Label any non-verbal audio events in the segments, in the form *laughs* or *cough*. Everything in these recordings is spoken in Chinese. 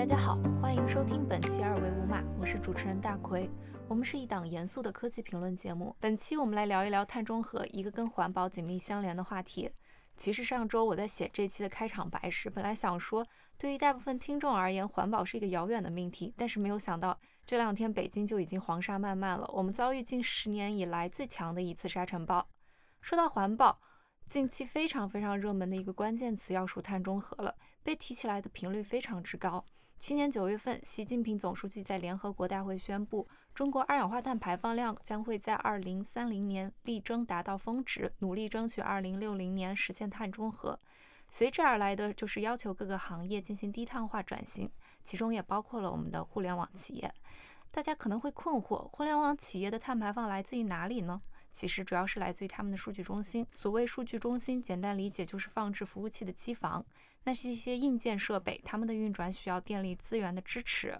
大家好，欢迎收听本期二维无码，我是主持人大奎。我们是一档严肃的科技评论节目，本期我们来聊一聊碳中和，一个跟环保紧密相连的话题。其实上周我在写这期的开场白时，本来想说，对于大部分听众而言，环保是一个遥远的命题，但是没有想到这两天北京就已经黄沙漫漫了，我们遭遇近十年以来最强的一次沙尘暴。说到环保，近期非常非常热门的一个关键词要数碳中和了，被提起来的频率非常之高。去年九月份，习近平总书记在联合国大会宣布，中国二氧化碳排放量将会在二零三零年力争达到峰值，努力争取二零六零年实现碳中和。随之而来的就是要求各个行业进行低碳化转型，其中也包括了我们的互联网企业。大家可能会困惑，互联网企业的碳排放来自于哪里呢？其实主要是来自于他们的数据中心。所谓数据中心，简单理解就是放置服务器的机房，那是一些硬件设备，它们的运转需要电力资源的支持。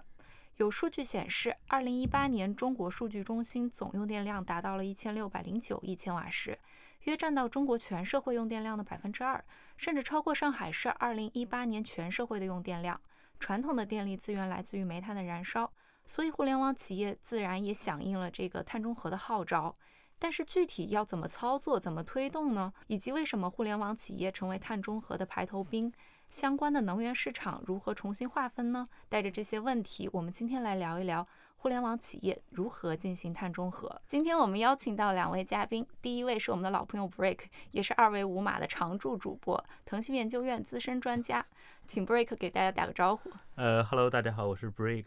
有数据显示，二零一八年中国数据中心总用电量达到了一千六百零九亿千瓦时，约占到中国全社会用电量的百分之二，甚至超过上海市二零一八年全社会的用电量。传统的电力资源来自于煤炭的燃烧，所以互联网企业自然也响应了这个碳中和的号召。但是具体要怎么操作、怎么推动呢？以及为什么互联网企业成为碳中和的排头兵？相关的能源市场如何重新划分呢？带着这些问题，我们今天来聊一聊互联网企业如何进行碳中和。今天我们邀请到两位嘉宾，第一位是我们的老朋友 Break，也是二维五码的常驻主播，腾讯研究院资深专家，请 Break 给大家打个招呼。呃，Hello，大家好，我是 Break。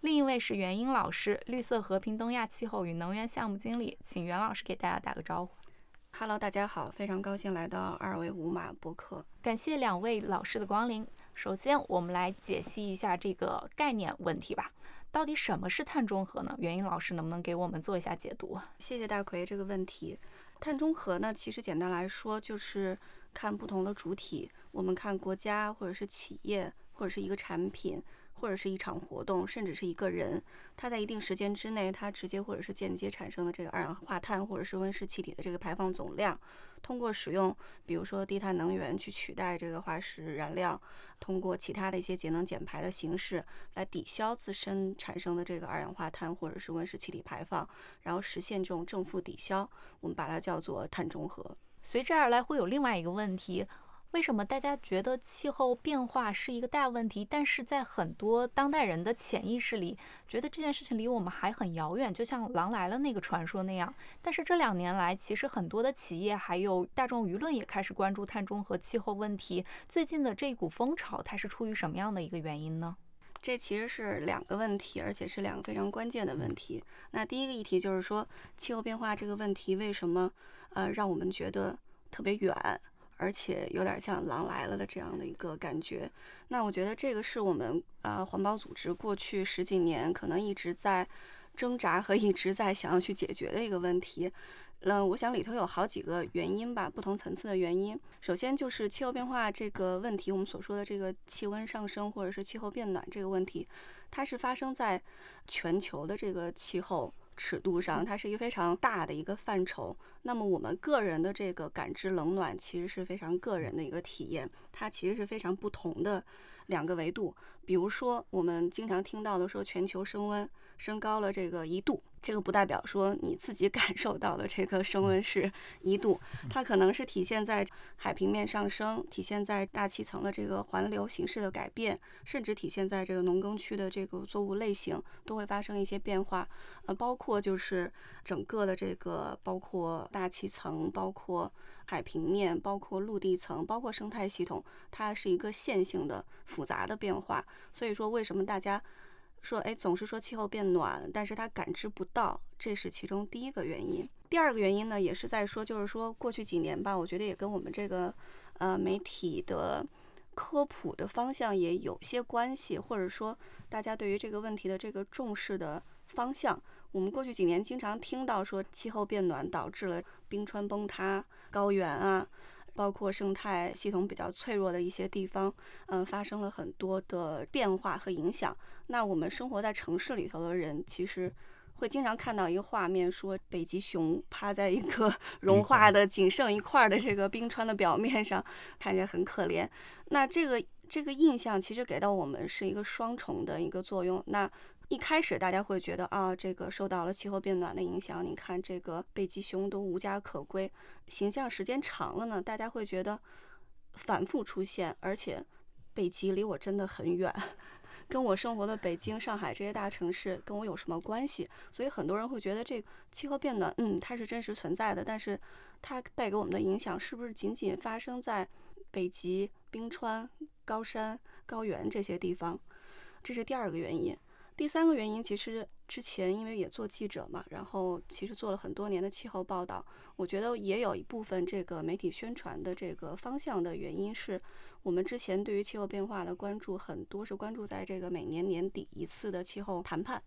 另一位是袁英老师，绿色和平东亚气候与能源项目经理，请袁老师给大家打个招呼。Hello，大家好，非常高兴来到二维五码播客，感谢两位老师的光临。首先，我们来解析一下这个概念问题吧。到底什么是碳中和呢？袁英老师能不能给我们做一下解读？谢谢大奎这个问题。碳中和呢，其实简单来说就是看不同的主体，我们看国家或者是企业或者是一个产品。或者是一场活动，甚至是一个人，他在一定时间之内，他直接或者是间接产生的这个二氧化碳或者是温室气体的这个排放总量，通过使用比如说低碳能源去取代这个化石燃料，通过其他的一些节能减排的形式来抵消自身产生的这个二氧化碳或者是温室气体排放，然后实现这种正负抵消，我们把它叫做碳中和。随之而来会有另外一个问题。为什么大家觉得气候变化是一个大问题？但是在很多当代人的潜意识里，觉得这件事情离我们还很遥远，就像《狼来了》那个传说那样。但是这两年来，其实很多的企业还有大众舆论也开始关注碳中和、气候问题。最近的这股风潮，它是出于什么样的一个原因呢？这其实是两个问题，而且是两个非常关键的问题。那第一个议题就是说，气候变化这个问题为什么呃让我们觉得特别远？而且有点像狼来了的这样的一个感觉，那我觉得这个是我们呃环保组织过去十几年可能一直在挣扎和一直在想要去解决的一个问题。嗯，我想里头有好几个原因吧，不同层次的原因。首先就是气候变化这个问题，我们所说的这个气温上升或者是气候变暖这个问题，它是发生在全球的这个气候。尺度上，它是一个非常大的一个范畴。那么我们个人的这个感知冷暖，其实是非常个人的一个体验，它其实是非常不同的两个维度。比如说，我们经常听到的说，全球升温升高了这个一度。这个不代表说你自己 *laughs* 感受到的这个升温是一度，它可能是体现在海平面上升，体现在大气层的这个环流形式的改变，甚至体现在这个农耕区的这个作物类型都会发生一些变化。呃，包括就是整个的这个，包括大气层，包括海平面，包括陆地层，包括生态系统，它是一个线性的复杂的变化。所以说，为什么大家？说，哎，总是说气候变暖，但是他感知不到，这是其中第一个原因。第二个原因呢，也是在说，就是说过去几年吧，我觉得也跟我们这个呃媒体的科普的方向也有些关系，或者说大家对于这个问题的这个重视的方向。我们过去几年经常听到说，气候变暖导致了冰川崩塌、高原啊。包括生态系统比较脆弱的一些地方，嗯，发生了很多的变化和影响。那我们生活在城市里头的人，其实会经常看到一个画面，说北极熊趴在一个融化的仅剩一块的这个冰川的表面上，看起来很可怜。那这个这个印象其实给到我们是一个双重的一个作用。那一开始大家会觉得啊，这个受到了气候变暖的影响，你看这个北极熊都无家可归，形象时间长了呢，大家会觉得反复出现，而且北极离我真的很远。*laughs* 跟我生活的北京、上海这些大城市跟我有什么关系？所以很多人会觉得这个气候变暖，嗯，它是真实存在的，但是它带给我们的影响是不是仅仅发生在北极、冰川、高山、高原这些地方？这是第二个原因。第三个原因，其实之前因为也做记者嘛，然后其实做了很多年的气候报道，我觉得也有一部分这个媒体宣传的这个方向的原因是，我们之前对于气候变化的关注很多是关注在这个每年年底一次的气候谈判。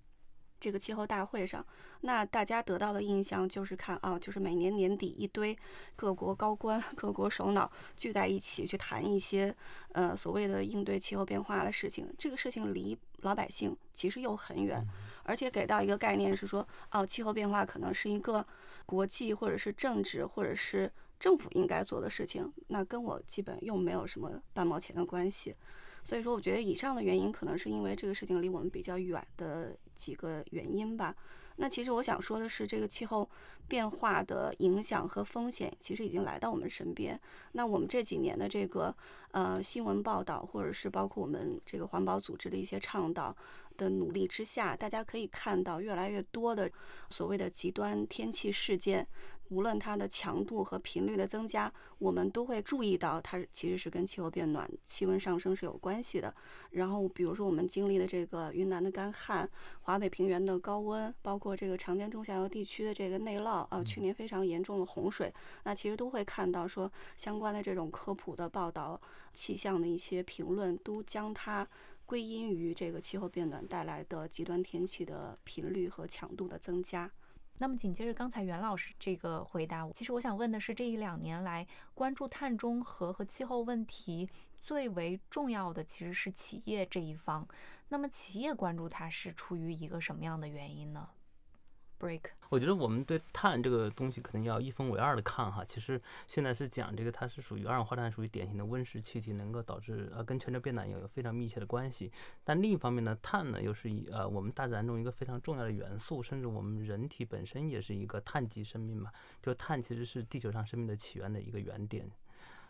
这个气候大会上，那大家得到的印象就是看啊，就是每年年底一堆各国高官、各国首脑聚在一起去谈一些呃所谓的应对气候变化的事情。这个事情离老百姓其实又很远，而且给到一个概念是说，哦，气候变化可能是一个国际或者是政治或者是政府应该做的事情，那跟我基本又没有什么半毛钱的关系。所以说，我觉得以上的原因可能是因为这个事情离我们比较远的几个原因吧。那其实我想说的是，这个气候变化的影响和风险其实已经来到我们身边。那我们这几年的这个呃新闻报道，或者是包括我们这个环保组织的一些倡导的努力之下，大家可以看到越来越多的所谓的极端天气事件。无论它的强度和频率的增加，我们都会注意到它其实是跟气候变暖、气温上升是有关系的。然后，比如说我们经历的这个云南的干旱、华北平原的高温，包括这个长江中下游地区的这个内涝啊，去年非常严重的洪水，那其实都会看到说相关的这种科普的报道、气象的一些评论，都将它归因于这个气候变暖带来的极端天气的频率和强度的增加。那么紧接着刚才袁老师这个回答，其实我想问的是，这一两年来关注碳中和和气候问题最为重要的其实是企业这一方。那么企业关注它是出于一个什么样的原因呢？break，我觉得我们对碳这个东西可能要一分为二的看哈。其实现在是讲这个，它是属于二氧化碳，属于典型的温室气体，能够导致呃跟全球变暖有有非常密切的关系。但另一方面呢，碳呢又是一呃我们大自然中一个非常重要的元素，甚至我们人体本身也是一个碳基生命嘛。就碳其实是地球上生命的起源的一个原点。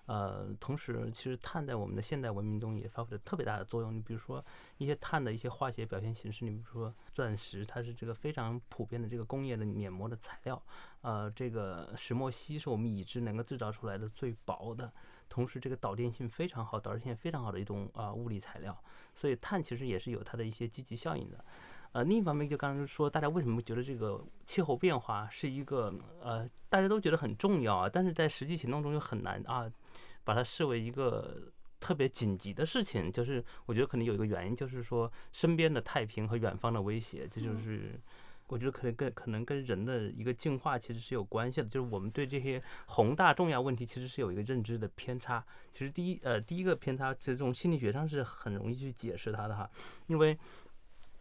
呃，同时，其实碳在我们的现代文明中也发挥了特别大的作用。你比如说一些碳的一些化学表现形式，你比如说钻石，它是这个非常普遍的这个工业的碾磨的材料。呃，这个石墨烯是我们已知能够制造出来的最薄的，同时这个导电性非常好、导热性非常好的一种啊物理材料。所以碳其实也是有它的一些积极效应的。呃，另一方面就刚刚说，大家为什么觉得这个气候变化是一个呃大家都觉得很重要啊，但是在实际行动中又很难啊。把它视为一个特别紧急的事情，就是我觉得可能有一个原因，就是说身边的太平和远方的威胁，这就是我觉得可能跟可能跟人的一个进化其实是有关系的，就是我们对这些宏大重要问题其实是有一个认知的偏差。其实第一呃第一个偏差，其实从心理学上是很容易去解释它的哈，因为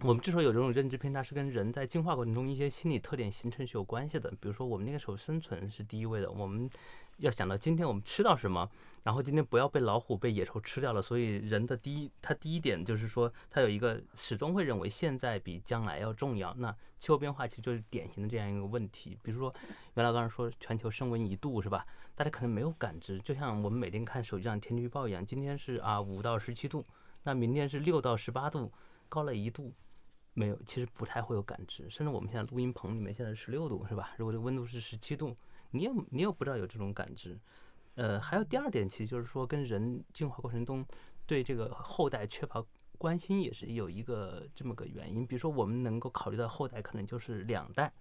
我们之所以有这种认知偏差，是跟人在进化过程中一些心理特点形成是有关系的。比如说我们那个时候生存是第一位的，我们。要想到今天我们吃到什么，然后今天不要被老虎、被野兽吃掉了，所以人的第一，他第一点就是说，他有一个始终会认为现在比将来要重要。那气候变化其实就是典型的这样一个问题。比如说，原来刚才说全球升温一度是吧？大家可能没有感知，就像我们每天看手机上天气预报一样，今天是啊五到十七度，那明天是六到十八度，高了一度，没有，其实不太会有感知。甚至我们现在录音棚里面现在是十六度是吧？如果这个温度是十七度。你也你也不知道有这种感知，呃，还有第二点，其实就是说跟人进化过程中对这个后代缺乏关心，也是有一个这么个原因。比如说，我们能够考虑到后代可能就是两代，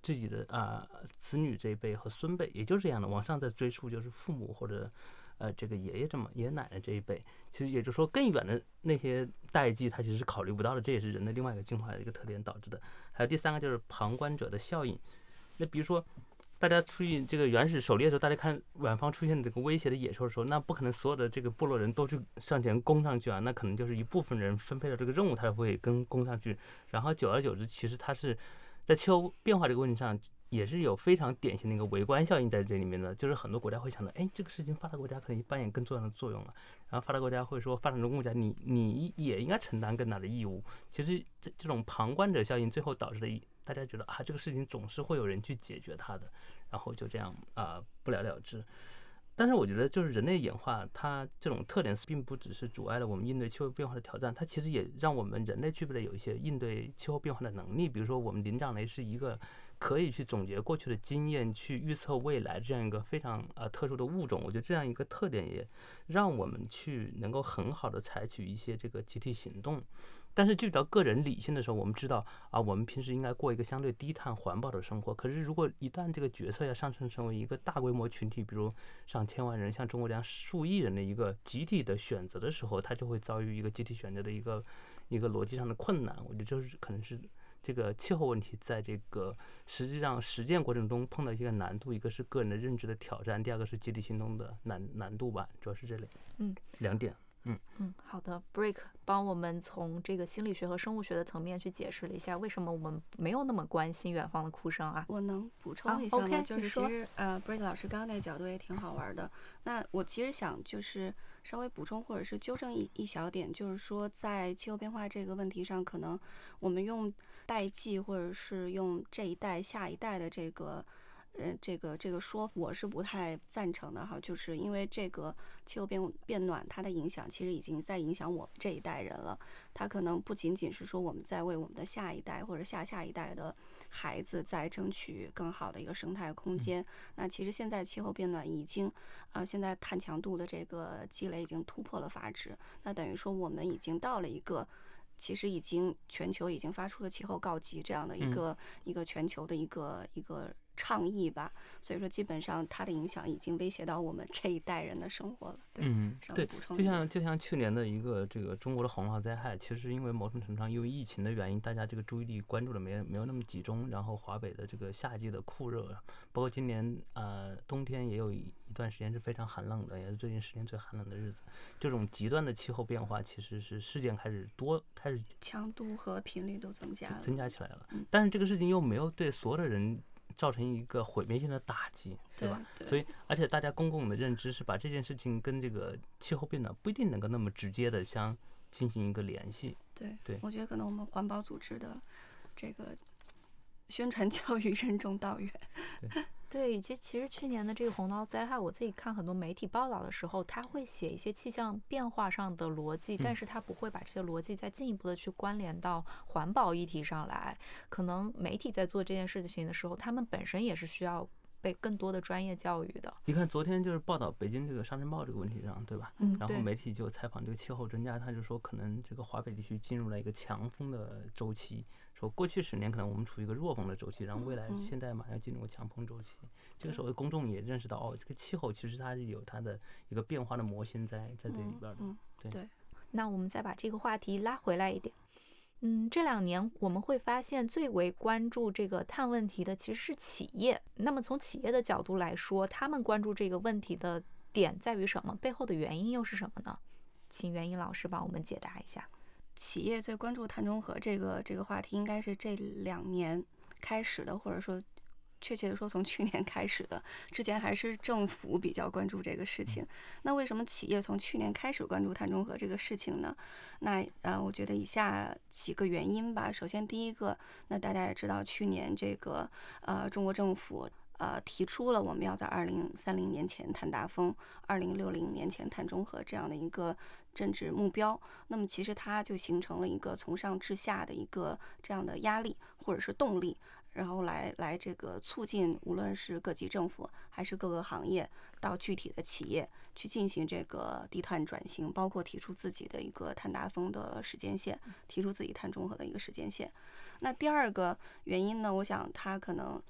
自己的啊子女这一辈和孙辈，也就是这样的。往上再追溯，就是父母或者呃这个爷爷这么爷爷奶奶这一辈。其实也就是说，更远的那些代际，他其实是考虑不到的。这也是人的另外一个进化的一个特点导致的。还有第三个就是旁观者的效应。那比如说。大家出去这个原始狩猎的时候，大家看远方出现这个威胁的野兽的时候，那不可能所有的这个部落人都去上前攻上去啊，那可能就是一部分人分配了这个任务，他才会跟攻上去。然后久而久之，其实他是在气候变化这个问题上，也是有非常典型的一个围观效应在这里面的，就是很多国家会想到，哎，这个事情发达国家可以扮演更重要的作用了，然后发达国家会说，发展中国家你你也应该承担更大的义务。其实这这种旁观者效应最后导致的，大家觉得啊，这个事情总是会有人去解决它的，然后就这样啊不了了之。但是我觉得，就是人类演化，它这种特点并不只是阻碍了我们应对气候变化的挑战，它其实也让我们人类具备了有一些应对气候变化的能力。比如说，我们灵长类是一个可以去总结过去的经验、去预测未来这样一个非常呃特殊的物种。我觉得这样一个特点也让我们去能够很好的采取一些这个集体行动。但是，聚焦个人理性的时候，我们知道啊，我们平时应该过一个相对低碳环保的生活。可是，如果一旦这个决策要上升成为一个大规模群体，比如上千万人，像中国这样数亿人的一个集体的选择的时候，它就会遭遇一个集体选择的一个一个逻辑上的困难。我觉得就是可能是这个气候问题在这个实际上实践过程中碰到一些难度，一个是个人的认知的挑战，第二个是集体行动的难难度吧，主要是这类，嗯，两点。嗯嗯，好的，Break 帮我们从这个心理学和生物学的层面去解释了一下，为什么我们没有那么关心远方的哭声啊？我能补充一下吗？就是其实呃，Break 老师刚刚那角度也挺好玩的。那我其实想就是稍微补充或者是纠正一一小点，就是说在气候变化这个问题上，可能我们用代际或者是用这一代下一代的这个。呃，这个这个说我是不太赞成的哈，就是因为这个气候变变暖，它的影响其实已经在影响我们这一代人了。它可能不仅仅是说我们在为我们的下一代或者下下一代的孩子在争取更好的一个生态空间。那其实现在气候变暖已经，呃，现在碳强度的这个积累已经突破了阀值。那等于说我们已经到了一个，其实已经全球已经发出了气候告急这样的一个一个全球的一个一个。倡议吧，所以说基本上它的影响已经威胁到我们这一代人的生活了。嗯，对，就像就像去年的一个这个中国的洪涝灾害，其实因为某种程度上因为疫情的原因，大家这个注意力关注的没没有那么集中。然后华北的这个夏季的酷热，包括今年呃冬天也有一一段时间是非常寒冷的，也是最近十年最寒冷的日子。这种极端的气候变化，其实是事件开始多，开始强度和频率都增加了，增加起来了。但是这个事情又没有对所有的人。造成一个毁灭性的打击，对吧？所以，而且大家公共的认知是把这件事情跟这个气候变暖不一定能够那么直接的相进行一个联系。对对，我觉得可能我们环保组织的这个宣传教育任重道远。*laughs* 对，以及其实去年的这个洪涝灾害，我自己看很多媒体报道的时候，他会写一些气象变化上的逻辑，但是他不会把这些逻辑再进一步的去关联到环保议题上来。可能媒体在做这件事情的时候，他们本身也是需要被更多的专业教育的。你看昨天就是报道北京这个沙尘暴这个问题上，对吧？嗯，然后媒体就采访这个气候专家，他就说可能这个华北地区进入了一个强风的周期。说过去十年可能我们处于一个弱风的周期，然后未来现在马上进入强风周期。这个时候公众也认识到，哦，这个气候其实它是有它的一个变化的模型在在这里边的。对。那我们再把这个话题拉回来一点。嗯，这两年我们会发现最为关注这个碳问题的其实是企业。那么从企业的角度来说，他们关注这个问题的点在于什么？背后的原因又是什么呢？请袁英老师帮我们解答一下。企业最关注碳中和这个这个话题，应该是这两年开始的，或者说，确切的说，从去年开始的。之前还是政府比较关注这个事情。那为什么企业从去年开始关注碳中和这个事情呢？那呃，我觉得以下几个原因吧。首先，第一个，那大家也知道，去年这个呃，中国政府。呃，提出了我们要在二零三零年前碳达峰，二零六零年前碳中和这样的一个政治目标。那么，其实它就形成了一个从上至下的一个这样的压力或者是动力，然后来来这个促进无论是各级政府还是各个行业到具体的企业去进行这个低碳转型，包括提出自己的一个碳达峰的时间线，提出自己碳中和的一个时间线。那第二个原因呢，我想它可能。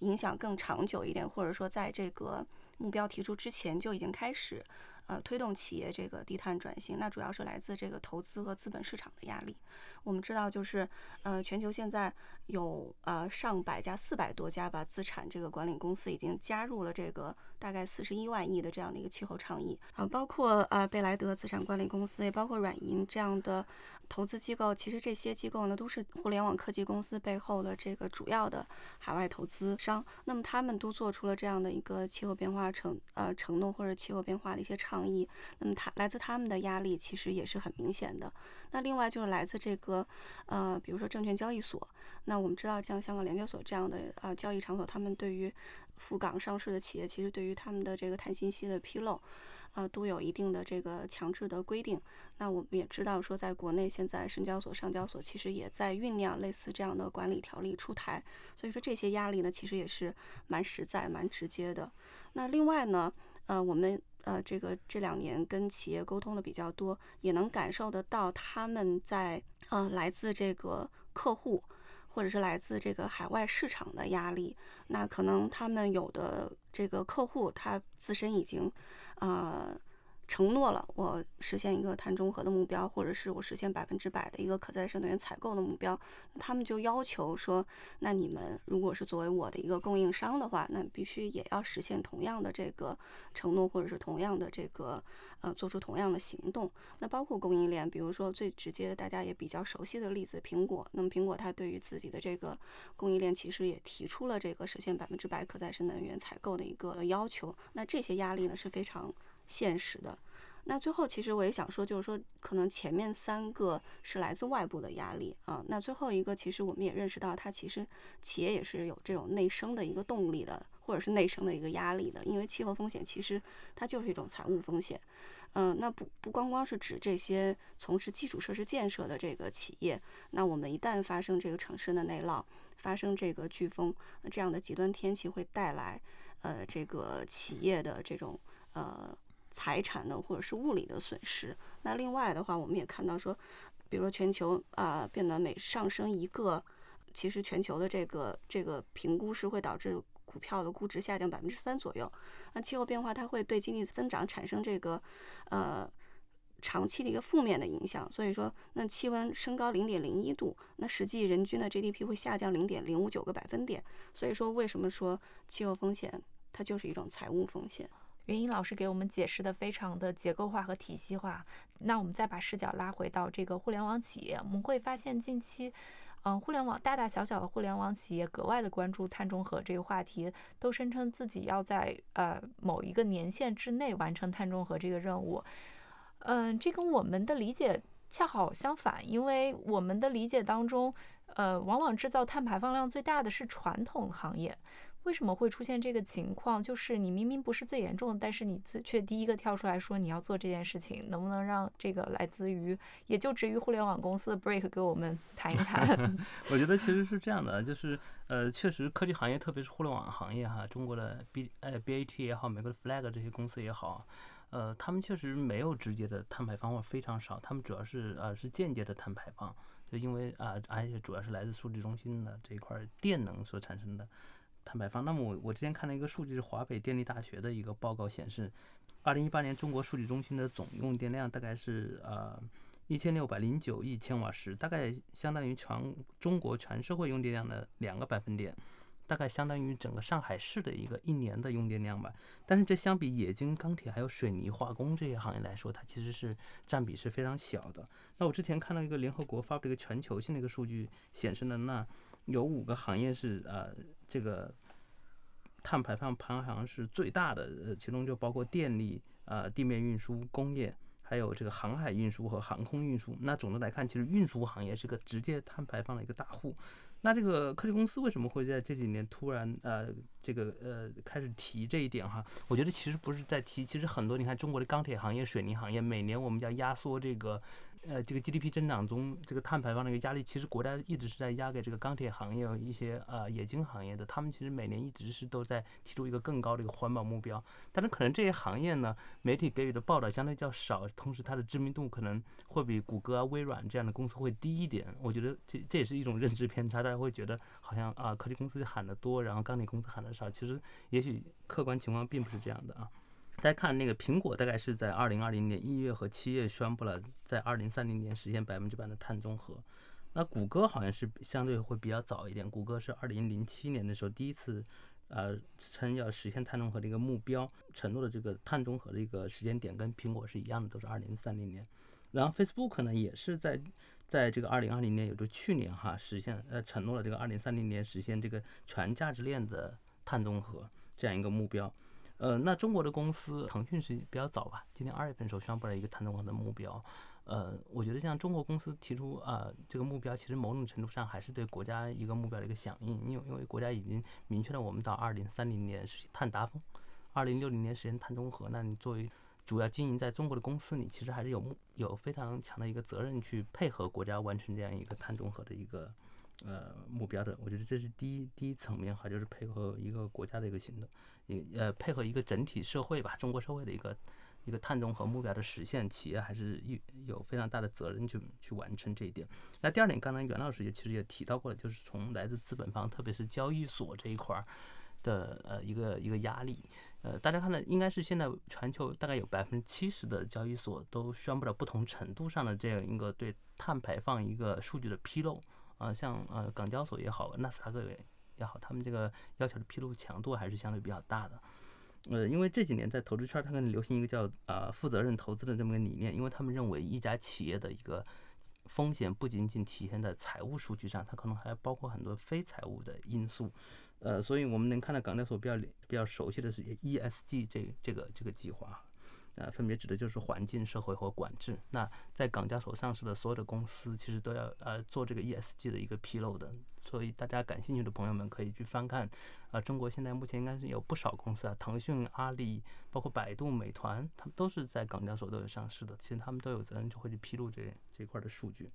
影响更长久一点，或者说在这个目标提出之前就已经开始，呃推动企业这个低碳转型，那主要是来自这个投资和资本市场的压力。我们知道，就是呃全球现在有呃上百家、四百多家吧资产这个管理公司已经加入了这个大概四十一万亿的这样的一个气候倡议啊，包括啊贝莱德资产管理公司，也包括软银这样的投资机构。其实这些机构呢，都是互联网科技公司背后的这个主要的海外投资商。那么他们都做出了这样的一个气候变化承呃承诺或者气候变化的一些倡议。那么他来自他们的压力其实也是很明显的。那另外就是来自这个呃，比如说证券交易所。那我们知道，像香港联交所这样的呃交易场所，他们对于赴港上市的企业，其实对于他们的这个碳信息的披露，呃，都有一定的这个强制的规定。那我们也知道说，在国内现在深交所、上交所其实也在酝酿类似这样的管理条例出台。所以说这些压力呢，其实也是蛮实在、蛮直接的。那另外呢，呃，我们呃这个这两年跟企业沟通的比较多，也能感受得到他们在呃来自这个客户。或者是来自这个海外市场的压力，那可能他们有的这个客户，他自身已经，呃。承诺了我实现一个碳中和的目标，或者是我实现百分之百的一个可再生能源采购的目标，他们就要求说，那你们如果是作为我的一个供应商的话，那必须也要实现同样的这个承诺，或者是同样的这个呃做出同样的行动。那包括供应链，比如说最直接的大家也比较熟悉的例子，苹果。那么苹果它对于自己的这个供应链其实也提出了这个实现百分之百可再生能源采购的一个要求。那这些压力呢是非常。现实的，那最后其实我也想说，就是说可能前面三个是来自外部的压力啊，那最后一个其实我们也认识到，它其实企业也是有这种内生的一个动力的，或者是内生的一个压力的，因为气候风险其实它就是一种财务风险，嗯，那不不光光是指这些从事基础设施建设的这个企业，那我们一旦发生这个城市的内涝，发生这个飓风，这样的极端天气会带来呃这个企业的这种呃。财产的或者是物理的损失。那另外的话，我们也看到说，比如说全球啊变暖每上升一个，其实全球的这个这个评估是会导致股票的估值下降百分之三左右。那气候变化它会对经济增长产生这个呃长期的一个负面的影响。所以说，那气温升高零点零一度，那实际人均的 GDP 会下降零点零五九个百分点。所以说，为什么说气候风险它就是一种财务风险？袁英老师给我们解释的非常的结构化和体系化。那我们再把视角拉回到这个互联网企业，我们会发现近期，嗯，互联网大大小小的互联网企业格外的关注碳中和这个话题，都声称自己要在呃某一个年限之内完成碳中和这个任务。嗯，这跟我们的理解恰好相反，因为我们的理解当中，呃，往往制造碳排放量最大的是传统行业。为什么会出现这个情况？就是你明明不是最严重的，但是你却第一个跳出来说你要做这件事情，能不能让这个来自于也就职于互联网公司的 Break 给我们谈一谈？*laughs* 我觉得其实是这样的，就是呃，确实科技行业，特别是互联网行业哈，中国的 B 呃 BAT 也好，美国的 Flag 这些公司也好，呃，他们确实没有直接的碳排放或者非常少，他们主要是呃是间接的碳排放，就因为啊，而且主要是来自数据中心的这一块电能所产生的。碳排放。那么我我之前看了一个数据，是华北电力大学的一个报告显示，二零一八年中国数据中心的总用电量大概是呃一千六百零九亿千瓦时，大概相当于全中国全社会用电量的两个百分点，大概相当于整个上海市的一个一年的用电量吧。但是这相比冶金、钢铁还有水泥、化工这些行业来说，它其实是占比是非常小的。那我之前看到一个联合国发布的一个全球性的一个数据显示呢，那有五个行业是呃这个碳排放排行是最大的，呃，其中就包括电力、呃地面运输、工业，还有这个航海运输和航空运输。那总的来看，其实运输行业是个直接碳排放的一个大户。那这个科技公司为什么会在这几年突然呃这个呃开始提这一点哈？我觉得其实不是在提，其实很多你看中国的钢铁行业、水泥行业，每年我们要压缩这个。呃，这个 GDP 增长中，这个碳排放的一个压力，其实国家一直是在压给这个钢铁行业一些呃冶金行业的，他们其实每年一直是都在提出一个更高的一个环保目标，但是可能这些行业呢，媒体给予的报道相对较少，同时它的知名度可能会比谷歌啊、微软这样的公司会低一点。我觉得这这也是一种认知偏差，大家会觉得好像啊科技公司喊的多，然后钢铁公司喊的少，其实也许客观情况并不是这样的啊。大家看那个苹果大概是在二零二零年一月和七月宣布了在二零三零年实现百分之百的碳中和。那谷歌好像是相对会比较早一点，谷歌是二零零七年的时候第一次，呃，称要实现碳中和的一个目标，承诺的这个碳中和的一个时间点跟苹果是一样的，都是二零三零年。然后 Facebook 呢也是在在这个二零二零年，也就去年哈，实现呃承诺了这个二零三零年实现这个全价值链的碳中和这样一个目标。呃，那中国的公司腾讯是比较早吧，今年二月份的时候宣布了一个碳中和的目标。呃，我觉得像中国公司提出啊这个目标，其实某种程度上还是对国家一个目标的一个响应，因为因为国家已经明确了我们到二零三零年实现碳达峰，二零六零年实现碳中和。那你作为主要经营在中国的公司，你其实还是有目有非常强的一个责任去配合国家完成这样一个碳中和的一个呃目标的。我觉得这是第一第一层面哈，就是配合一个国家的一个行动，呃配合一个整体社会吧，中国社会的一个。一个碳中和目标的实现，企业还是有有非常大的责任去去完成这一点。那第二点，刚才袁老师也其实也提到过了，就是从来自资本方，特别是交易所这一块儿的呃一个一个压力。呃，大家看到应该是现在全球大概有百分之七十的交易所都宣布了不同程度上的这样一个对碳排放一个数据的披露。啊，像呃港交所也好，纳斯达克也也好，他们这个要求的披露强度还是相对比较大的。呃，因为这几年在投资圈，它可能流行一个叫啊负责任投资的这么个理念，因为他们认为一家企业的一个风险不仅仅体现在财务数据上，它可能还包括很多非财务的因素。呃，所以我们能看到港交所比较比较熟悉的是 ESG 这这个这个计划。呃，分别指的就是环境、社会和管制。那在港交所上市的所有的公司，其实都要呃做这个 ESG 的一个披露的。所以大家感兴趣的朋友们可以去翻看。啊，中国现在目前应该是有不少公司啊，腾讯、阿里，包括百度、美团，他们都是在港交所都有上市的。其实他们都有责任就会去披露这这块的数据。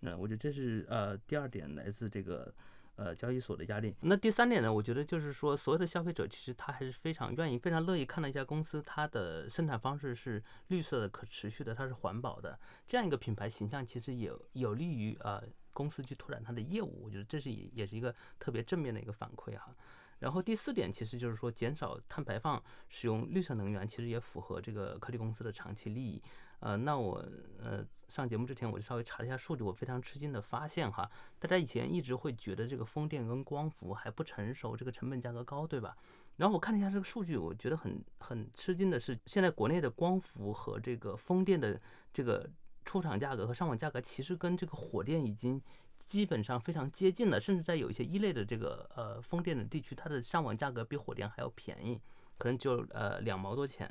那我觉得这是呃第二点来自这个。呃，交易所的压力。那第三点呢？我觉得就是说，所有的消费者其实他还是非常愿意、非常乐意看到一家公司，它的生产方式是绿色的、可持续的，它是环保的。这样一个品牌形象，其实也有利于呃公司去拓展它的业务。我觉得这是也也是一个特别正面的一个反馈哈。然后第四点，其实就是说减少碳排放，使用绿色能源，其实也符合这个科技公司的长期利益。呃，那我呃上节目之前，我就稍微查了一下数据，我非常吃惊的发现哈，大家以前一直会觉得这个风电跟光伏还不成熟，这个成本价格高，对吧？然后我看了一下这个数据，我觉得很很吃惊的是，现在国内的光伏和这个风电的这个出厂价格和上网价格，其实跟这个火电已经基本上非常接近了，甚至在有一些一类的这个呃风电的地区，它的上网价格比火电还要便宜，可能就呃两毛多钱。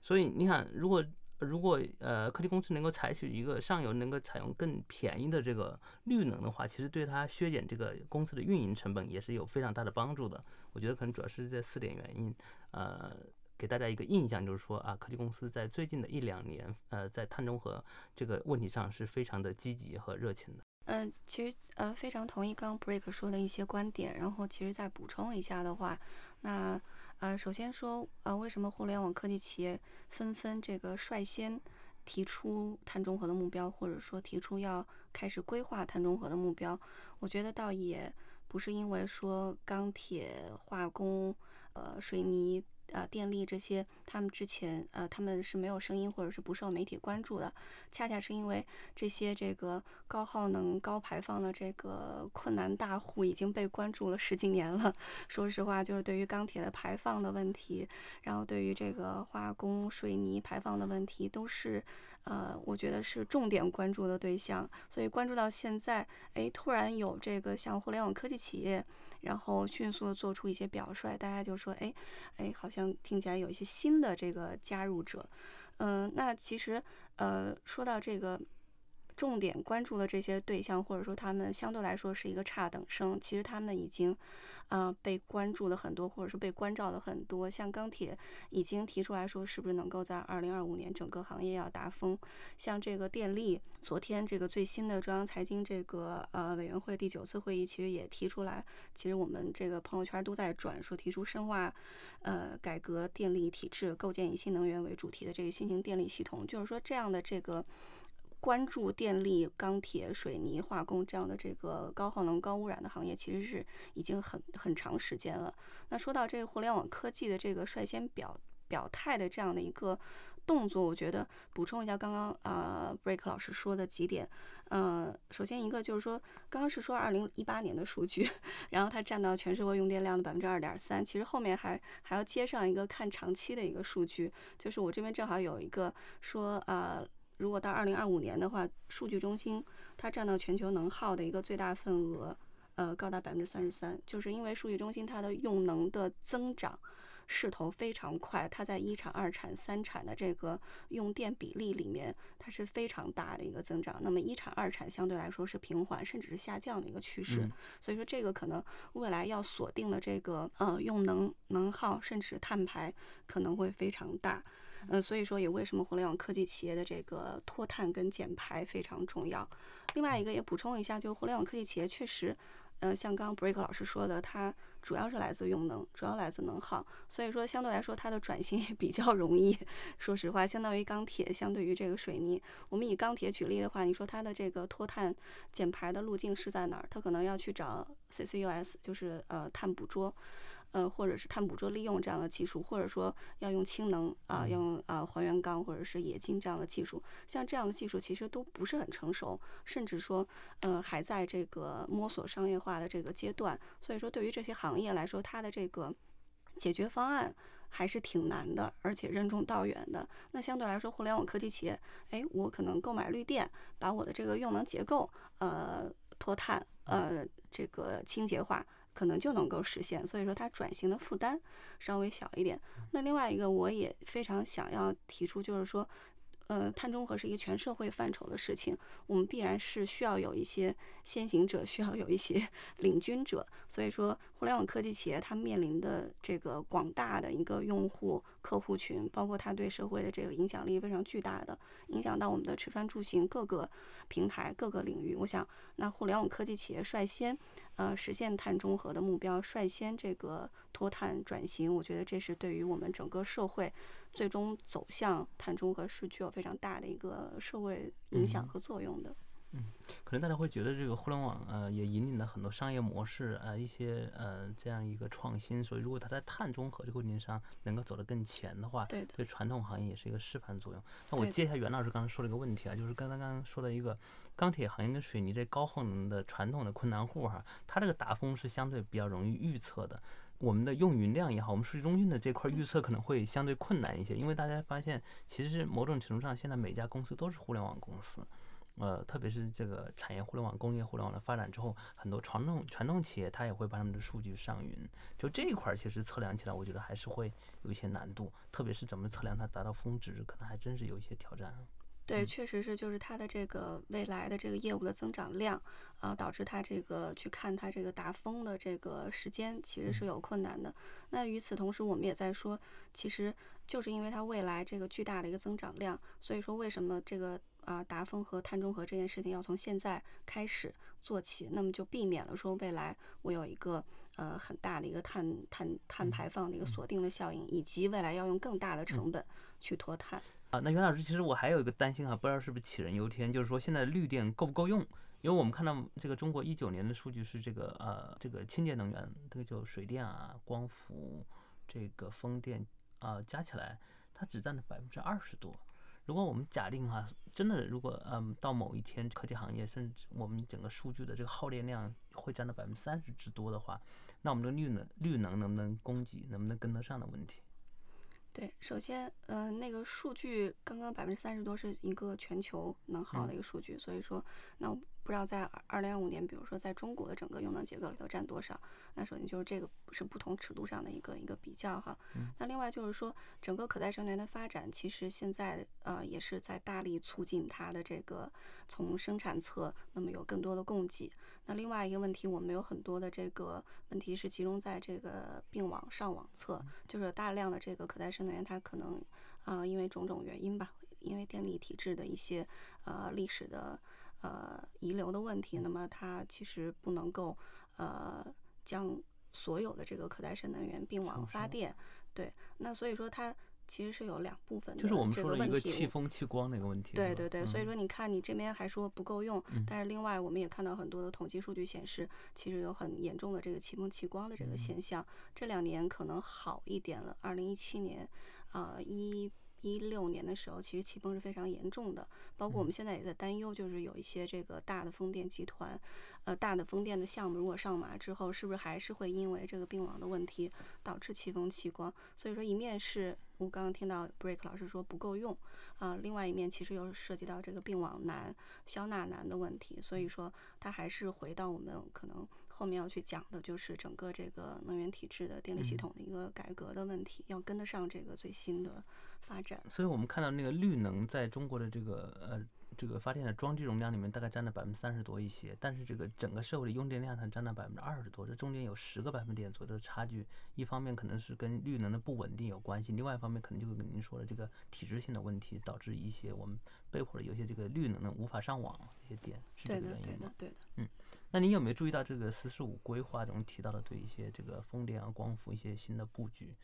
所以你看，如果如果呃科技公司能够采取一个上游能够采用更便宜的这个绿能的话，其实对它削减这个公司的运营成本也是有非常大的帮助的。我觉得可能主要是这四点原因，呃，给大家一个印象就是说啊，科技公司在最近的一两年，呃，在碳中和这个问题上是非常的积极和热情的。嗯，其实呃非常同意刚刚 Break 说的一些观点，然后其实再补充一下的话，那。呃，首先说，呃，为什么互联网科技企业纷纷这个率先提出碳中和的目标，或者说提出要开始规划碳中和的目标？我觉得倒也不是因为说钢铁、化工、呃，水泥。呃，电力这些，他们之前呃，他们是没有声音或者是不受媒体关注的，恰恰是因为这些这个高耗能、高排放的这个困难大户已经被关注了十几年了。说实话，就是对于钢铁的排放的问题，然后对于这个化工、水泥排放的问题，都是。呃，我觉得是重点关注的对象，所以关注到现在，哎，突然有这个像互联网科技企业，然后迅速的做出一些表率，大家就说，哎，哎，好像听起来有一些新的这个加入者，嗯，那其实，呃，说到这个。重点关注的这些对象，或者说他们相对来说是一个差等生，其实他们已经，呃，被关注的很多，或者说被关照的很多。像钢铁已经提出来说，是不是能够在二零二五年整个行业要达峰？像这个电力，昨天这个最新的中央财经这个呃委员会第九次会议，其实也提出来，其实我们这个朋友圈都在转，说提出深化呃改革电力体制，构建以新能源为主题的这个新型电力系统，就是说这样的这个。关注电力、钢铁、水泥、化工这样的这个高耗能、高污染的行业，其实是已经很很长时间了。那说到这个互联网科技的这个率先表表态的这样的一个动作，我觉得补充一下刚刚呃 Break 老师说的几点。嗯，首先一个就是说，刚刚是说二零一八年的数据，*laughs* 然后它占到全社会用电量的百分之二点三。其实后面还还要接上一个看长期的一个数据，就是我这边正好有一个说，呃，如果到二零二五年的话，数据中心它占到全球能耗的一个最大份额，呃，高达百分之三十三，就是因为数据中心它的用能的增长。势头非常快，它在一产、二产、三产的这个用电比例里面，它是非常大的一个增长。那么一产、二产相对来说是平缓甚至是下降的一个趋势。所以说这个可能未来要锁定的这个呃用能能耗甚至碳排可能会非常大。嗯，所以说也为什么互联网科技企业的这个脱碳跟减排非常重要。另外一个也补充一下，就是互联网科技企业确实。嗯，像刚刚 Break 老师说的，它主要是来自用能，主要来自能耗，所以说相对来说它的转型也比较容易。*laughs* 说实话，相当于钢铁，相对于这个水泥，我们以钢铁举例的话，你说它的这个脱碳减排的路径是在哪儿？它可能要去找 CCUS，就是呃碳捕捉。呃，或者是碳捕捉利用这样的技术，或者说要用氢能啊，要用啊还原钢或者是冶金这样的技术，像这样的技术其实都不是很成熟，甚至说，呃，还在这个摸索商业化的这个阶段。所以说，对于这些行业来说，它的这个解决方案还是挺难的，而且任重道远的。那相对来说，互联网科技企业，哎，我可能购买绿电，把我的这个用能结构，呃，脱碳，呃，这个清洁化。可能就能够实现，所以说它转型的负担稍微小一点。那另外一个，我也非常想要提出，就是说。呃，碳中和是一个全社会范畴的事情，我们必然是需要有一些先行者，需要有一些 *laughs* 领军者。所以说，互联网科技企业它面临的这个广大的一个用户客户群，包括它对社会的这个影响力非常巨大的，影响到我们的吃穿住行各个平台各个领域。我想，那互联网科技企业率先呃实现碳中和的目标，率先这个脱碳转型，我觉得这是对于我们整个社会。最终走向碳中和是具有非常大的一个社会影响和作用的。嗯，可能大家会觉得这个互联网呃也引领了很多商业模式呃一些呃这样一个创新，所以如果它在碳中和这个问题上能够走得更前的话，对对传统行业也是一个示范作用。那我接一下袁老师刚才说了一个问题啊，就是刚刚刚说的一个钢铁行业跟水泥这高耗能的传统的困难户哈，它这个达峰是相对比较容易预测的。我们的用云量也好，我们数据中心的这块预测可能会相对困难一些，因为大家发现，其实某种程度上，现在每家公司都是互联网公司，呃，特别是这个产业互联网、工业互联网的发展之后，很多传统传统企业它也会把他们的数据上云，就这一块其实测量起来，我觉得还是会有一些难度，特别是怎么测量它达到峰值，可能还真是有一些挑战。对，确实是，就是它的这个未来的这个业务的增长量，啊，导致它这个去看它这个达峰的这个时间，其实是有困难的。那与此同时，我们也在说，其实就是因为它未来这个巨大的一个增长量，所以说为什么这个啊达峰和碳中和这件事情要从现在开始做起，那么就避免了说未来我有一个呃很大的一个碳碳碳排放的一个锁定的效应，以及未来要用更大的成本去脱碳。啊，那袁老师，其实我还有一个担心哈，不知道是不是杞人忧天，就是说现在绿电够不够用？因为我们看到这个中国一九年的数据是这个呃这个清洁能源，这个就水电啊、光伏、这个风电啊加起来，它只占了百分之二十多。如果我们假定哈，真的如果嗯到某一天科技行业甚至我们整个数据的这个耗电量会占到百分之三十之多的话，那我们的绿能绿能能不能供给，能不能跟得上的问题？对，首先，嗯，那个数据刚刚百分之三十多是一个全球能耗的一个数据，所以说，那不知道在二零二五年，比如说在中国的整个用能结构里头占多少？那首先就是这个是不同尺度上的一个一个比较哈。那另外就是说，整个可再生能源的发展，其实现在呃也是在大力促进它的这个从生产侧，那么有更多的供给。那另外一个问题，我们有很多的这个问题是集中在这个并网上网侧，就是大量的这个可再生能源，它可能啊因为种种原因吧，因为电力体制的一些呃历史的呃遗留的问题，那么它其实不能够呃将所有的这个可再生能源并网发电，对，那所以说它其实是有两部分的就是我们这说的一个个问题。气风气光的一个问题。对对对，所以嗯说你看，你这边还说不够用，嗯但是另外我们也看到很多的统计数据显示，其实有很严重的这个气风气光的这个嗯现象。这两年可能好一点了，二零一七年，呃一。一六年的时候，其实气崩是非常严重的，包括我们现在也在担忧，就是有一些这个大的风电集团，呃，大的风电的项目如果上马之后，是不是还是会因为这个并网的问题导致气风气光？所以说，一面是我刚刚听到 Break 老师说不够用，啊、另外一面其实又涉及到这个并网难、消纳难的问题，所以说它还是回到我们可能后面要去讲的，就是整个这个能源体制的电力系嗯统的一个改革的问题，要跟得上这个最新的发展。所以我们看到那个绿能在中国的这个呃这个发电的装机容量里面大概占了百分之三十多一些，但是这个整个社会的用电量它占了百分之二十多，这中间有十个百分点左右的差距。一方面可能是跟绿能的不稳定有关系，另外一方面可能就跟您说的这个体制性的问题，导致一些我们被迫的有些这个绿能的无法上网这些点，是这，个原因吗？，对的对的。那您有没有注意到这个“四十四五”规划中提到的对一些这个风电啊、光伏一些新的布局？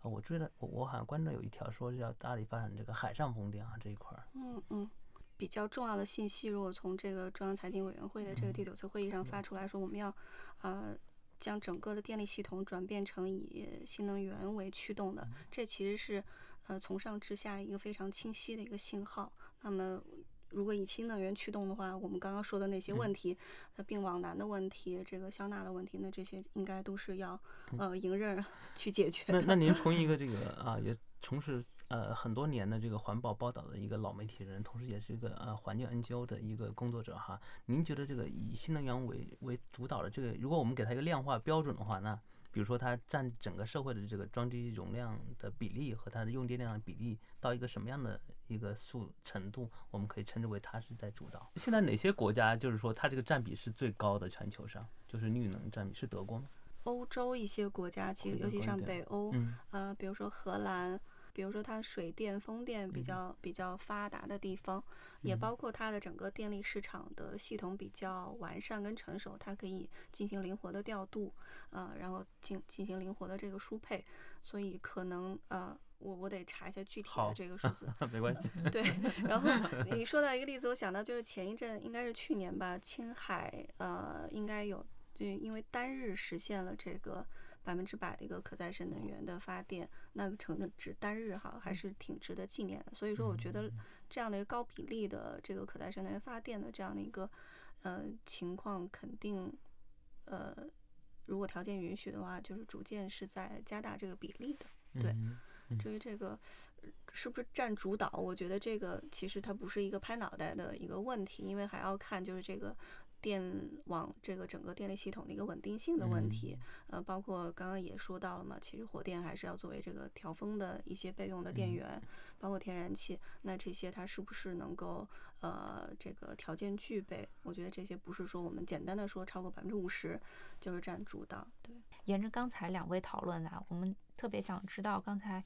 啊，我注意到我我好像关注有一条说是要大力发展这个海上风电啊这一块儿。嗯嗯，比较重要的信息，如果从这个中央财经委员会的这个第九次会议上发出来说，我们要呃将整个的电力系统转变成以新能源为驱动的，这其实是呃从上至下一个非常清晰的一个信号。那么。如果以新能源驱动的话，我们刚刚说的那些问题，呃，并网难的问题，这个消纳的问题，那这些应该都是要呃迎刃 *laughs* 去解决那您 *laughs* 从一个这个啊也从事呃很多年的这个环保报道的一个老媒体人，同时也是一个呃环境 NGO 的一个工作者哈，您觉得这个以新能源为为主导的这个，如果我们给它一个量化标准的话，那比如说它占整个社会的这个装机容量的比例和它的用电量的比例到一个什么样的一个数程度，我们可以称之为它是在主导。现在哪些国家就是说它这个占比是最高的？全球上就是绿能占比是德国吗？欧洲一些国家，其实尤其像北欧，嗯呃，比如说荷兰，比如说它水电、风电比较比较发达的地方，也嗯包括它的整个电力市场的系统比较完善跟成熟，它可以进行灵活的调度，呃，然后进进行灵活的这个输配，所以可能呃，我我得查一下具体的这个数字。*laughs* 没关系。对，然后你说到一个例子，我想到就是前一阵应该是去年吧，青海呃应该有，就因为单日实现了这个百分之百的一个可再生能源的发电，那个成的只单日哈还是挺值得纪念的。所以说，我觉得这样的一个高比例的这个可再生能源发电的这样的一个呃情况，肯定呃如果条件允许的话，就是逐渐是在加大这个比例的。对嗯至于这个呃是不是占主导，我觉得这个其实它不是一个拍脑袋的一个问题，因为还要看就是这个电网这个整个电力系统的一个稳定性的问题。呃，包括刚刚也说到了嘛，其实火电还是要作为这个调峰的一些备用的电源，包括天然气，那这些它是不是能够呃这个条件具备？我觉得这些不是说我们简单的说超过百分之五十就是占主导，对。沿着刚才两位讨论啊，我们特别想知道，刚才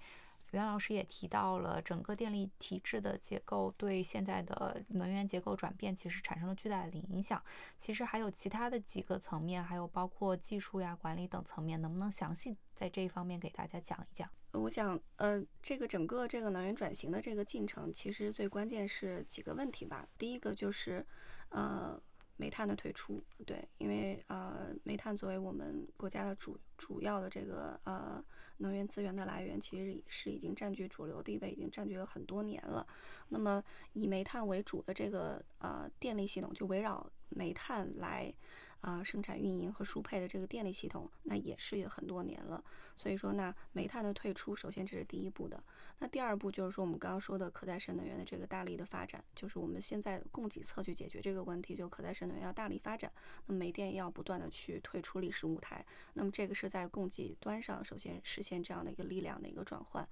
袁老师也提到了整个电力体制的结构对现在的能源结构转变其实产生了巨大的影响。其实还有其他的几个层面，还有包括技术呀、管理等层面，能不能详细在这一方面给大家讲一讲？我想，呃，这个整个这个能源转型的这个进程，其实最关键是几个问题吧。第一个就是，呃，煤炭的退出，对，因为呃，煤炭作为我们国家的主主要的这个呃能源资源的来源，其实是已经占据主流地位，已经占据了很多年了。那么以煤炭为主的这个呃电力系统，就围绕煤炭来啊、生产运营和输配的这个电力系统，那也是有很多年了。所以说呢，煤炭的退出，首先这是第一步的。那第二步就是说，我们刚刚说的可再生能源的这个大力的发展，就是我们现在供给侧去解决这个问题，就可再生能源要大力发展，那煤电要不断的去退出历史舞台。那么这个是在供给端上首先实现这样的一个力量的一个转换。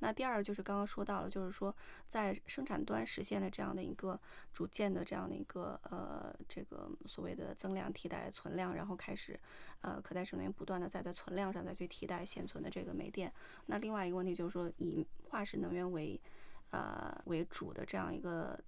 那第二就是刚刚说到了，就是说在生产端实现了这样的一个逐渐的这样的一个呃这个所谓的增量替代存量，然后开始呃可再生能源不断的再在存量上再去替代现存的这个煤电。那另外一个问题就是说以化石能源为呃为主的这样一个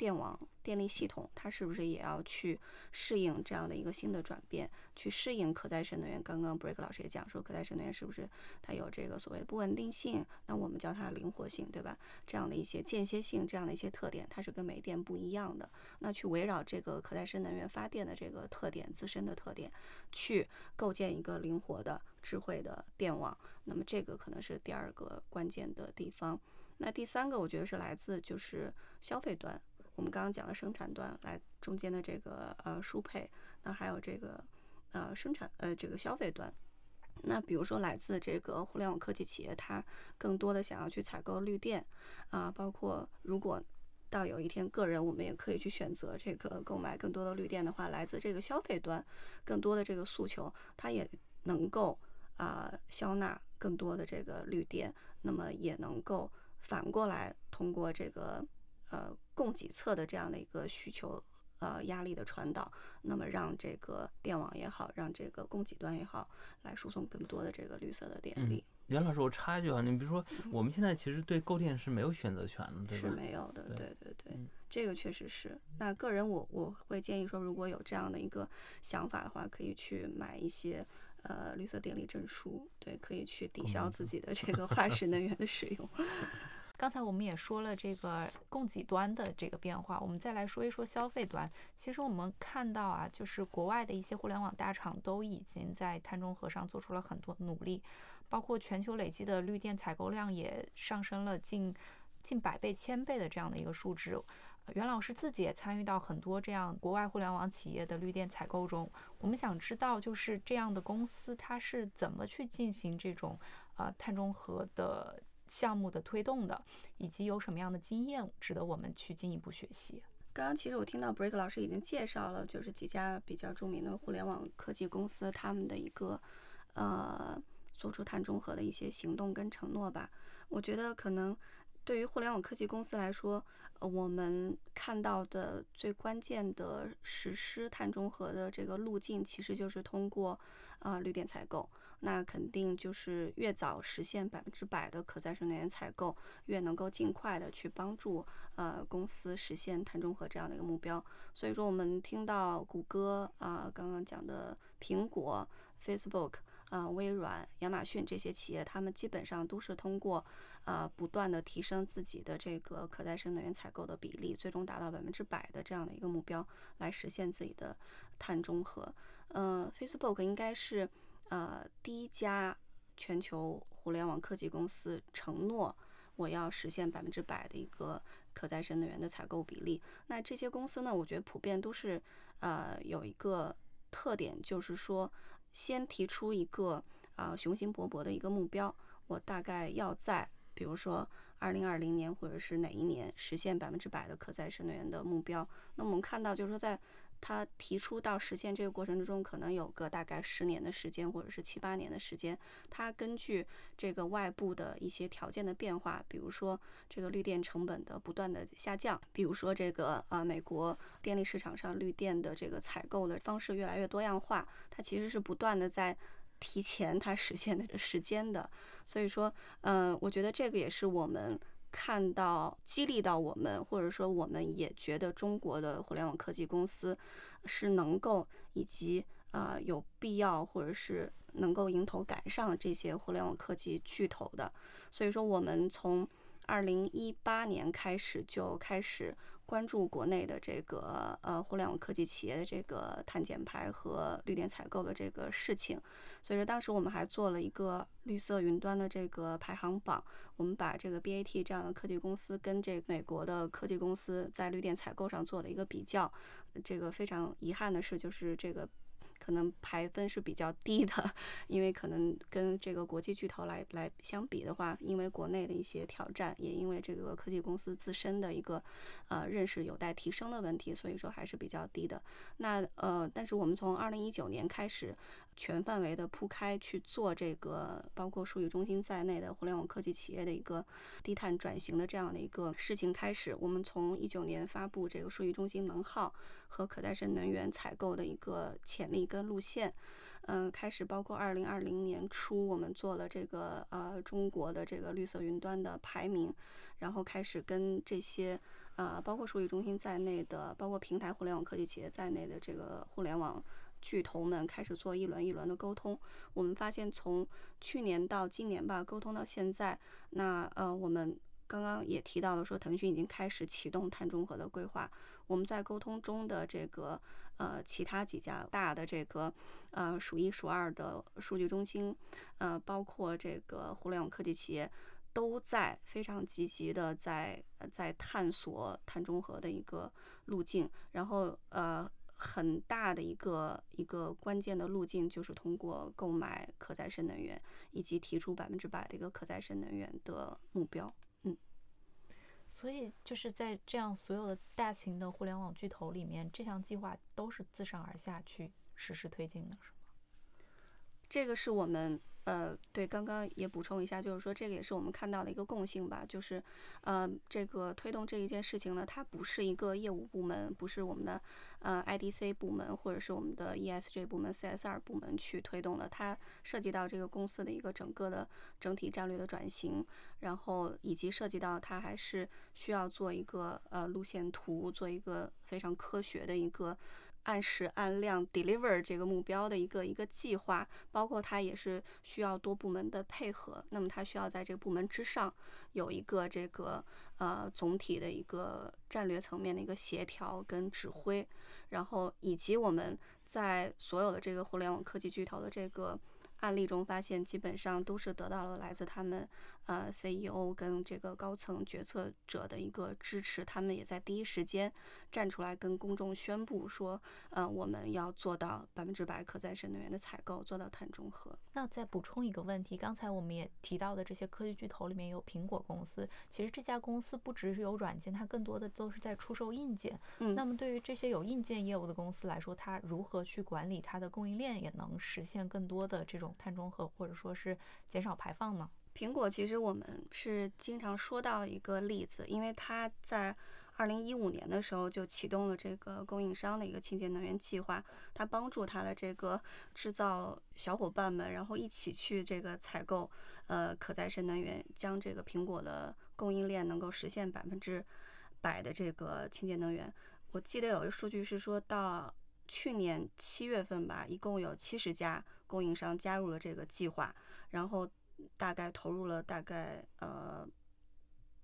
电网、电力系统，它是不是也要去适应这样的一个新的转变，去适应可再生能源？刚刚 Break 老师也讲说，可再生能源是不是它有这个所谓不稳定性？那我们叫它灵活性，对吧？这样的一些间歇性，这样的一些特点，它是跟煤电不一样的。那去围绕这个可再生能源发电的这个特点、自身的特点，去构建一个灵活的、智慧的电网。那么这个可能是第二个关键的地方。那第三个，我觉得是来自就是消费端。我们刚刚讲了生产端来中间的这个呃输配，那还有这个呃生产呃这个消费端。那比如说来自这个互联网科技企业，它更多的想要去采购绿电啊，包括如果到有一天个人我们也可以去选择这个购买更多的绿电的话，来自这个消费端更多的这个诉求，它也能够啊消纳更多的这个绿电，那么也能够反过来通过这个。呃，供给侧的这样的一个需求，呃，压力的传导，那么让这个电网也好，让这个供给端也好，来输送更多的这个绿色的电力。袁老师，我插一句啊，你比如说，我们现在其实对购电是没有选择权的，对吧？是没有的，对对对，这个确实是。那个人我我会建议说，如果有这样的一个想法的话，可以去买一些呃绿色电力证书，对，可以去抵消自己的这个化石能源的使用。*laughs* 刚才我们也说了这个供给端的这个变化，我们再来说一说消费端。其实我们看到啊，就是国外的一些互联网大厂都已经在碳中和上做出了很多努力，包括全球累计的绿电采购量也上升了近近百倍、千倍的这样的一个数值。袁老师自己也参与到很多这样国外互联网企业的绿电采购中。我们想知道，就是这样的公司它是怎么去进行这种呃碳中和的？项目的推动的，以及有什么样的经验值得我们去进一步学习？刚刚其实我听到 Break 老师已经介绍了，就是几家比较著名的互联网科技公司他们的一个呃做出碳中和的一些行动跟承诺吧。我觉得可能对于互联网科技公司来说，呃，我们看到的最关键的实施碳中和的这个路径，其实就是通过啊绿电采购。那肯定就是越早实现百分之百的可再生能源采购，越能够尽快的去帮助呃公司实现碳中和这样的一个目标。所以说，我们听到谷歌啊，刚刚讲的苹果、Facebook 啊、微软、亚马逊这些企业，他们基本上都是通过啊不断的提升自己的这个可再生能源采购的比例，最终达到百分之百的这样的一个目标，来实现自己的碳中和。嗯，Facebook 应该是。呃，第一家全球互联网科技公司承诺我要实现百分之百的一个可再生能源的采购比例。那这些公司呢，我觉得普遍都是呃有一个特点，就是说先提出一个啊雄心勃勃的一个目标，我大概要在比如说二零二零年或者是哪一年实现百分之百的可再生能源的目标。那我们看到就是说在他提出到实现这个过程之中，可能有个大概十年的时间，或者是七八年的时间。他根据这个外部的一些条件的变化，比如说这个绿电成本的不断的下降，比如说这个啊美国电力市场上绿电的这个采购的方式越来越多样化，它其实是不断的在提前它实现的时间的。所以说，嗯，我觉得这个也是我们。看到激励到我们，或者说我们也觉得中国的互联网科技公司是能够以及呃有必要，或者是能够迎头赶上这些互联网科技巨头的。所以说，我们从二零一八年开始就开始。关注国内的这个呃互联网科技企业的这个碳减排和绿电采购的这个事情，所以说当时我们还做了一个绿色云端的这个排行榜，我们把这个 BAT 这样的科技公司跟这美国的科技公司在绿电采购上做了一个比较，这个非常遗憾的是就是这个。可能排分是比较低的，因为可能跟这个国际巨头来来相比的话，因为国内的一些挑战，也因为这个科技公司自身的一个呃认识有待提升的问题，所以说还是比较低的。那呃，但是我们从二零一九年开始。全范围的铺开去做这个，包括数据中心在内的互联网科技企业的一个低碳转型的这样的一个事情开始。我们从一九年发布这个数据中心能耗和可再生能源采购的一个潜力跟路线，嗯，开始包括二零二零年初，我们做了这个呃中国的这个绿色云端的排名，然后开始跟这些呃包括数据中心在内的，包括平台互联网科技企业在内的这个互联网。巨头们开始做一轮一轮的沟通，我们发现从去年到今年吧，沟通到现在，那呃，我们刚刚也提到了说，腾讯已经开始启动碳中和的规划。我们在沟通中的这个呃，其他几家大的这个呃数一数二的数据中心，呃，包括这个互联网科技企业，都在非常积极的在在探索碳中和的一个路径，然后呃。很大的一个一个关键的路径就是通过购买可再生能源，以及提出百分之百的一个可再生能源的目标。嗯，所以就是在这样所有的大型的互联网巨头里面，这项计划都是自上而下去实施推进的，是？这个是我们。呃，对，刚刚也补充一下，就是说这个也是我们看到的一个共性吧，就是，呃，这个推动这一件事情呢，它不是一个业务部门，不是我们的呃 IDC 部门或者是我们的 ESG 部门、CSR 部门去推动的，它涉及到这个公司的一个整个的整体战略的转型，然后以及涉及到它还是需要做一个呃路线图，做一个非常科学的一个。按时按量 deliver 这个目标的一个一个计划，包括它也是需要多部门的配合。那么它需要在这个部门之上有一个这个呃总体的一个战略层面的一个协调跟指挥，然后以及我们在所有的这个互联网科技巨头的这个。案例中发现，基本上都是得到了来自他们呃 CEO 跟这个高层决策者的一个支持，他们也在第一时间站出来跟公众宣布说，呃，我们要做到百分之百可再生能源的采购，做到碳中和。那再补充一个问题，刚才我们也提到的这些科技巨头里面有苹果公司，其实这家公司不只是有软件，它更多的都是在出售硬件。嗯，那么对于这些有硬件业务的公司来说，它如何去管理它的供应链，也能实现更多的这种。碳中和或者说是减少排放呢？苹果其实我们是经常说到一个例子，因为它在二零一五年的时候就启动了这个供应商的一个清洁能源计划，它帮助它的这个制造小伙伴们，然后一起去这个采购呃可再生能源，将这个苹果的供应链能够实现百分之百的这个清洁能源。我记得有一个数据是说到去年七月份吧，一共有七十家。供应商加入了这个计划，然后大概投入了大概呃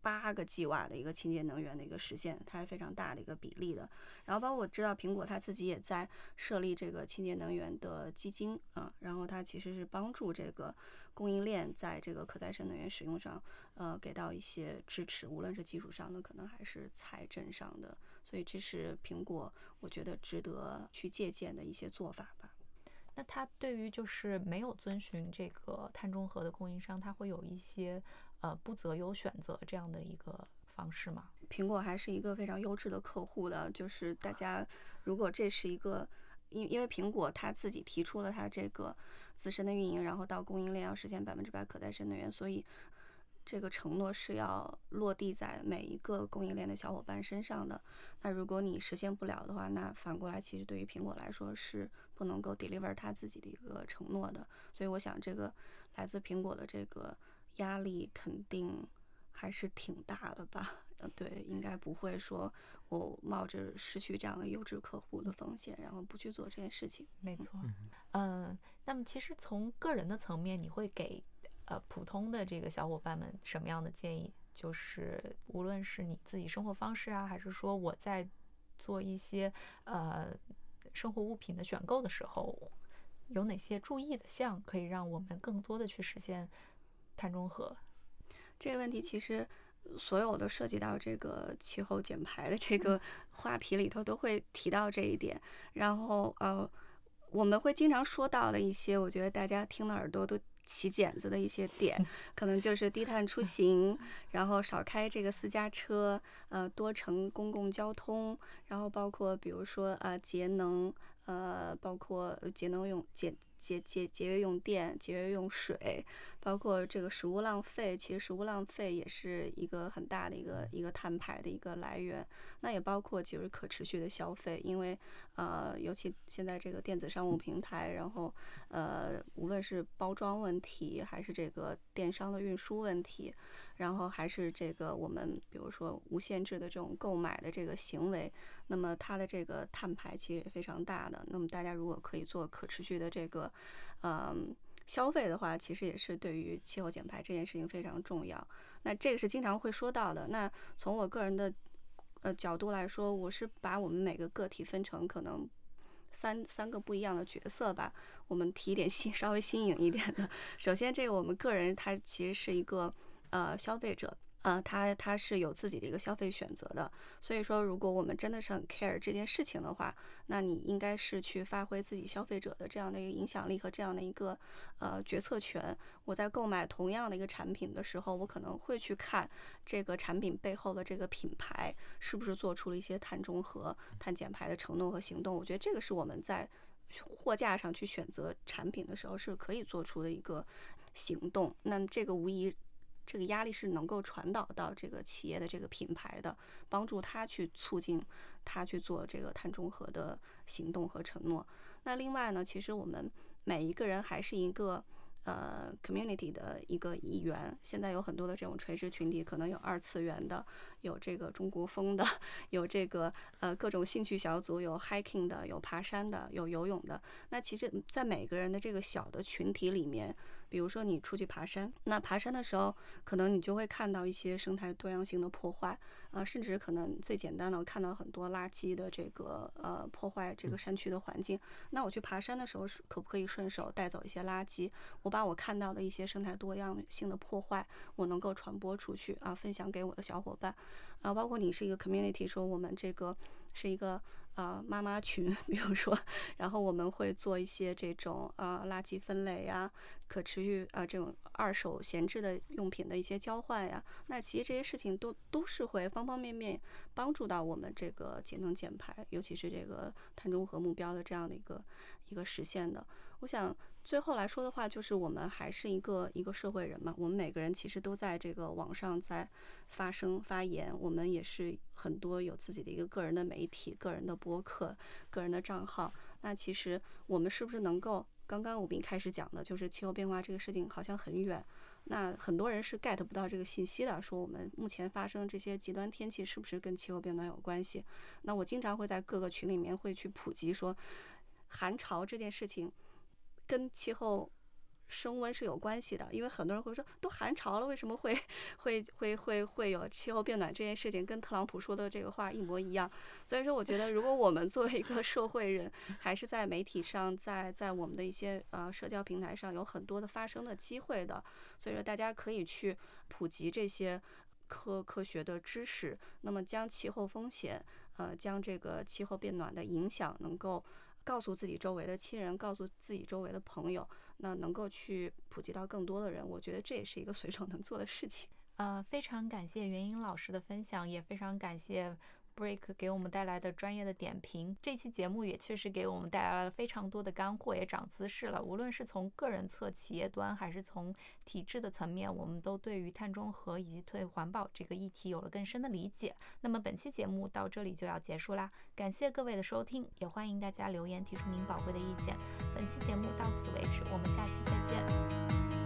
八个 G 瓦的一个清洁能源的一个实现，它是非常大的一个比例的。然后包括我知道苹果它自己也在设立这个清洁能源的基金啊，然后它其实是帮助这个供应链在这个可再生能源使用上呃给到一些支持，无论是技术上的可能还是财政上的，所以这是苹果我觉得值得去借鉴的一些做法吧。那他对于就是没有遵循这个碳中和的供应商，他会有一些呃不择优选择这样的一个方式吗？苹果还是一个非常优质的客户的，就是大家如果这是一个，因因为苹果它自己提出了它这个自身的运营，然后到供应链要实现百分之百可再生能源，所以。这个承诺是要落地在每一个供应链的小伙伴身上的。那如果你实现不了的话，那反过来其实对于苹果来说是不能够 deliver 他自己的一个承诺的。所以我想，这个来自苹果的这个压力肯定还是挺大的吧？呃，对，应该不会说我冒着失去这样的优质客户的风险，然后不去做这件事情。没错。嗯，那么其实从个人的层面，你会给？呃，普通的这个小伙伴们，什么样的建议？就是无论是你自己生活方式啊，还是说我在做一些呃生活物品的选购的时候，有哪些注意的项，可以让我们更多的去实现碳中和？这个问题其实所有的涉及到这个气候减排的这个话题里头，都会提到这一点。然后呃，我们会经常说到的一些，我觉得大家听的耳朵都。起茧子的一些点，*laughs* 可能就是低碳出行，然后少开这个私家车，呃，多乘公共交通，然后包括比如说呃节能，呃，包括节能用节节节节约用电，节约用水。包括这个食物浪费，其实食物浪费也是一个很大的一个一个碳排的一个来源。那也包括就是可持续的消费，因为呃，尤其现在这个电子商务平台，然后呃，无论是包装问题，还是这个电商的运输问题，然后还是这个我们比如说无限制的这种购买的这个行为，那么它的这个碳排其实也非常大的。那么大家如果可以做可持续的这个，嗯。消费的话，其实也是对于气候减排这件事情非常重要。那这个是经常会说到的。那从我个人的呃角度来说，我是把我们每个个体分成可能三三个不一样的角色吧。我们提一点新 *laughs* 稍微新颖一点的。首先，这个我们个人他其实是一个呃消费者。呃，他他是有自己的一个消费选择的，所以说，如果我们真的是很 care 这件事情的话，那你应该是去发挥自己消费者的这样的一个影响力和这样的一个呃决策权。我在购买同样的一个产品的时候，我可能会去看这个产品背后的这个品牌是不是做出了一些碳中和、碳减排的承诺和行动。我觉得这个是我们在货架上去选择产品的时候是可以做出的一个行动。那这个无疑。这个压力是能够传导到这个企业的这个品牌的，帮助他去促进他去做这个碳中和的行动和承诺。那另外呢，其实我们每一个人还是一个。呃，community 的一个一员，现在有很多的这种垂直群体，可能有二次元的，有这个中国风的，*laughs* 有这个呃各种兴趣小组，有 hiking 的，有爬山的，有游泳的。那其实，在每个人的这个小的群体里面，比如说你出去爬山，那爬山的时候，可能你就会看到一些生态多样性的破坏，啊，甚至可能最简单的我看到很多垃圾的这个呃破坏这个山区的环境。那我去爬山的时候，可不可以顺手带走一些垃圾？我把把我看到的一些生态多样性的破坏，我能够传播出去啊，分享给我的小伙伴，然后包括你是一个 community，说我们这个是一个呃妈妈群，*laughs* 比如说，然后我们会做一些这种呃垃圾分类呀，可持续啊这种二手闲置的用品的一些交换呀，那其实这些事情都都是会方方面面帮助到我们这个节能减排，尤其是这个碳中和目标的这样的一个一个实现的。我想最后来说的话，就是我们还是一个一个社会人嘛，我们每个人其实都在这个网上在发声发言，我们也是很多有自己的一个个人的媒体、个人的博客、个人的账号。那其实我们是不是能够，刚刚我们一开始讲的就是气候变化这个事情好像很远，那很多人是 get 不到这个信息的，说我们目前发生这些极端天气是不是跟气候变暖有关系？那我经常会在各个群里面会去普及说，寒潮这件事情。跟气候升温是有关系的，因为很多人会说，都寒潮了，为什么会 *laughs* 会会会会有气候变暖这件事情？跟特朗普说的这个话一模一样。所以说，我觉得如果我们作为一个社会人，还是在媒体上，在在我们的一些呃社交平台上有很多的发声的机会的。所以说，大家可以去普及这些科科学的知识，那么将气候风险，呃，将这个气候变暖的影响能够。告诉自己周围的亲人，告诉自己周围的朋友，那能够去普及到更多的人，我觉得这也是一个随手能做的事情。呃，非常感谢袁英老师的分享，也非常感谢。Break 给我们带来的专业的点评，这期节目也确实给我们带来了非常多的干货，也长姿势了。无论是从个人侧、企业端，还是从体制的层面，我们都对于碳中和以及对环保这个议题有了更深的理解。那么本期节目到这里就要结束啦，感谢各位的收听，也欢迎大家留言提出您宝贵的意见。本期节目到此为止，我们下期再见。